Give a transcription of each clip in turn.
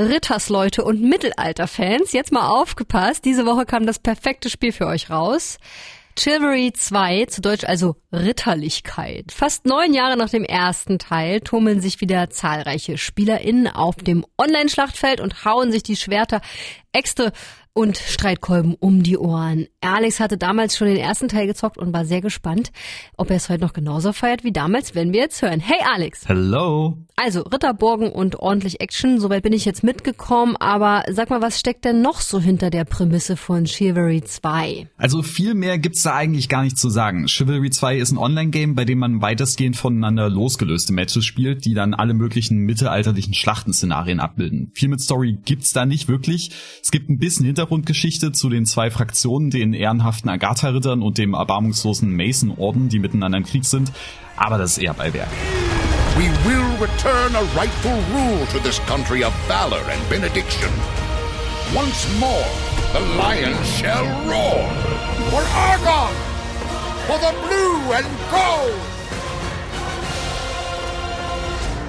Rittersleute und Mittelalterfans, jetzt mal aufgepasst. Diese Woche kam das perfekte Spiel für euch raus. Chivalry 2, zu Deutsch also Ritterlichkeit. Fast neun Jahre nach dem ersten Teil tummeln sich wieder zahlreiche SpielerInnen auf dem Online-Schlachtfeld und hauen sich die Schwerter extra und Streitkolben um die Ohren. Alex hatte damals schon den ersten Teil gezockt und war sehr gespannt, ob er es heute noch genauso feiert wie damals, wenn wir jetzt hören. Hey Alex! Hello! Also Ritterburgen und ordentlich Action, soweit bin ich jetzt mitgekommen, aber sag mal, was steckt denn noch so hinter der Prämisse von Chivalry 2? Also viel mehr gibt's da eigentlich gar nicht zu sagen. Chivalry 2 ist ein Online-Game, bei dem man weitestgehend voneinander losgelöste Matches spielt, die dann alle möglichen mittelalterlichen Schlachtenszenarien abbilden. Viel mit Story gibt's da nicht wirklich. Es gibt ein bisschen Hintergrundgeschichte zu den zwei Fraktionen, den ehrenhaften Agatha-Rittern und dem erbarmungslosen Mason-Orden, die miteinander im Krieg sind, aber das ist eher Beiwerk. We will return a rightful rule to this country of valor and benediction. Once more, the lion shall roar. For Argon! For the blue and gold!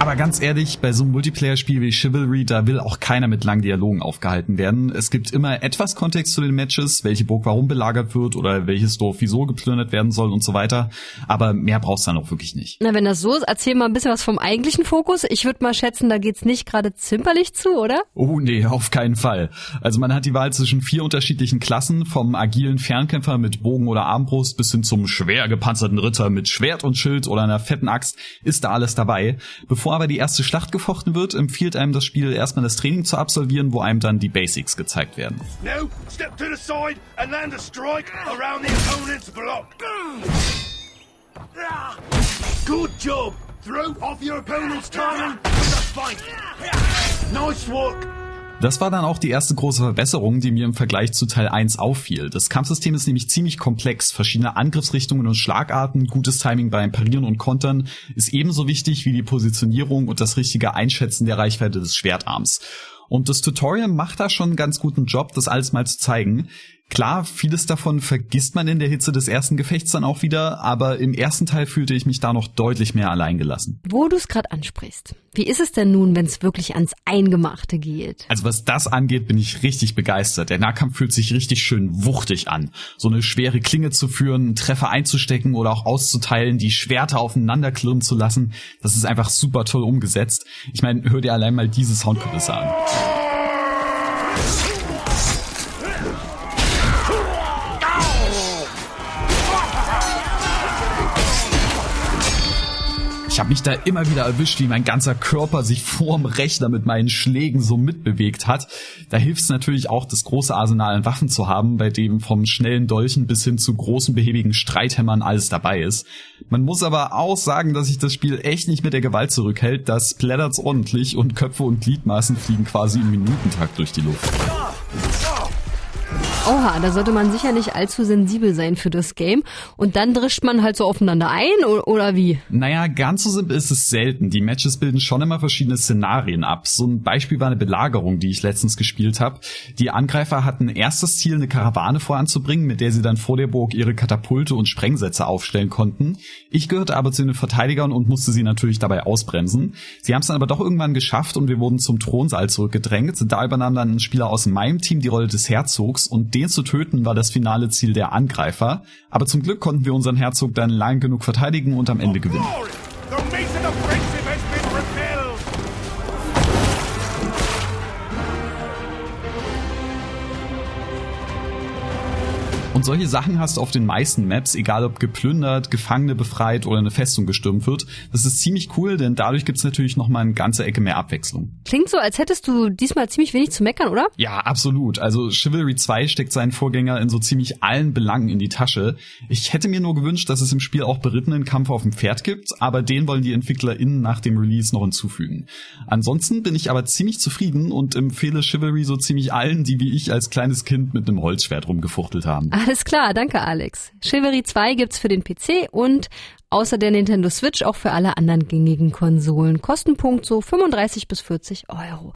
Aber ganz ehrlich, bei so einem Multiplayer-Spiel wie Chivalry, da will auch keiner mit langen Dialogen aufgehalten werden. Es gibt immer etwas Kontext zu den Matches, welche Burg warum belagert wird oder welches Dorf wieso geplündert werden soll und so weiter. Aber mehr brauchst du dann auch wirklich nicht. Na, wenn das so ist, erzähl mal ein bisschen was vom eigentlichen Fokus. Ich würde mal schätzen, da geht's nicht gerade zimperlich zu, oder? Oh nee, auf keinen Fall. Also man hat die Wahl zwischen vier unterschiedlichen Klassen, vom agilen Fernkämpfer mit Bogen oder Armbrust bis hin zum schwer gepanzerten Ritter mit Schwert und Schild oder einer fetten Axt, ist da alles dabei. Bevor Bevor aber die erste Schlacht gefochten wird, empfiehlt einem das Spiel erstmal das Training zu absolvieren, wo einem dann die Basics gezeigt werden. Now, step to the side and land a strike around the opponent's block. Good job. Throw off your opponent's target and fight. Nice work. Das war dann auch die erste große Verbesserung, die mir im Vergleich zu Teil 1 auffiel. Das Kampfsystem ist nämlich ziemlich komplex. Verschiedene Angriffsrichtungen und Schlagarten, gutes Timing beim Parieren und Kontern ist ebenso wichtig wie die Positionierung und das richtige Einschätzen der Reichweite des Schwertarms. Und das Tutorial macht da schon einen ganz guten Job, das alles mal zu zeigen. Klar, vieles davon vergisst man in der Hitze des ersten Gefechts dann auch wieder, aber im ersten Teil fühlte ich mich da noch deutlich mehr alleingelassen. Wo du es gerade ansprichst. Wie ist es denn nun, wenn es wirklich ans Eingemachte geht? Also was das angeht, bin ich richtig begeistert. Der Nahkampf fühlt sich richtig schön wuchtig an. So eine schwere Klinge zu führen, einen Treffer einzustecken oder auch auszuteilen, die Schwerter aufeinander klirren zu lassen, das ist einfach super toll umgesetzt. Ich meine, hör dir allein mal diese Soundkulisse an. Habe mich da immer wieder erwischt, wie mein ganzer Körper sich vorm Rechner mit meinen Schlägen so mitbewegt hat. Da hilft es natürlich auch, das große Arsenal an Waffen zu haben, bei dem vom schnellen Dolchen bis hin zu großen behäbigen Streithämmern alles dabei ist. Man muss aber auch sagen, dass sich das Spiel echt nicht mit der Gewalt zurückhält. Das plättert's ordentlich und Köpfe und Gliedmaßen fliegen quasi im Minutentakt durch die Luft. Oha, da sollte man sicher nicht allzu sensibel sein für das Game. Und dann drischt man halt so aufeinander ein oder wie? Naja, ganz so simpel ist es selten. Die Matches bilden schon immer verschiedene Szenarien ab. So ein Beispiel war eine Belagerung, die ich letztens gespielt habe. Die Angreifer hatten erstes Ziel, eine Karawane voranzubringen, mit der sie dann vor der Burg ihre Katapulte und Sprengsätze aufstellen konnten. Ich gehörte aber zu den Verteidigern und musste sie natürlich dabei ausbremsen. Sie haben es dann aber doch irgendwann geschafft und wir wurden zum Thronsaal zurückgedrängt. Da übernahm dann ein Spieler aus meinem Team die Rolle des Herzogs und den zu töten war das finale Ziel der Angreifer, aber zum Glück konnten wir unseren Herzog dann lang genug verteidigen und am Ende gewinnen. Und solche Sachen hast du auf den meisten Maps, egal ob geplündert, Gefangene befreit oder eine Festung gestürmt wird. Das ist ziemlich cool, denn dadurch gibt's natürlich nochmal eine ganze Ecke mehr Abwechslung. Klingt so, als hättest du diesmal ziemlich wenig zu meckern, oder? Ja, absolut. Also Chivalry 2 steckt seinen Vorgänger in so ziemlich allen Belangen in die Tasche. Ich hätte mir nur gewünscht, dass es im Spiel auch berittenen Kampf auf dem Pferd gibt, aber den wollen die EntwicklerInnen nach dem Release noch hinzufügen. Ansonsten bin ich aber ziemlich zufrieden und empfehle Chivalry so ziemlich allen, die wie ich als kleines Kind mit einem Holzschwert rumgefuchtelt haben. Alles klar, danke Alex. Chivalry 2 gibt's für den PC und außer der Nintendo Switch auch für alle anderen gängigen Konsolen. Kostenpunkt so 35 bis 40 Euro.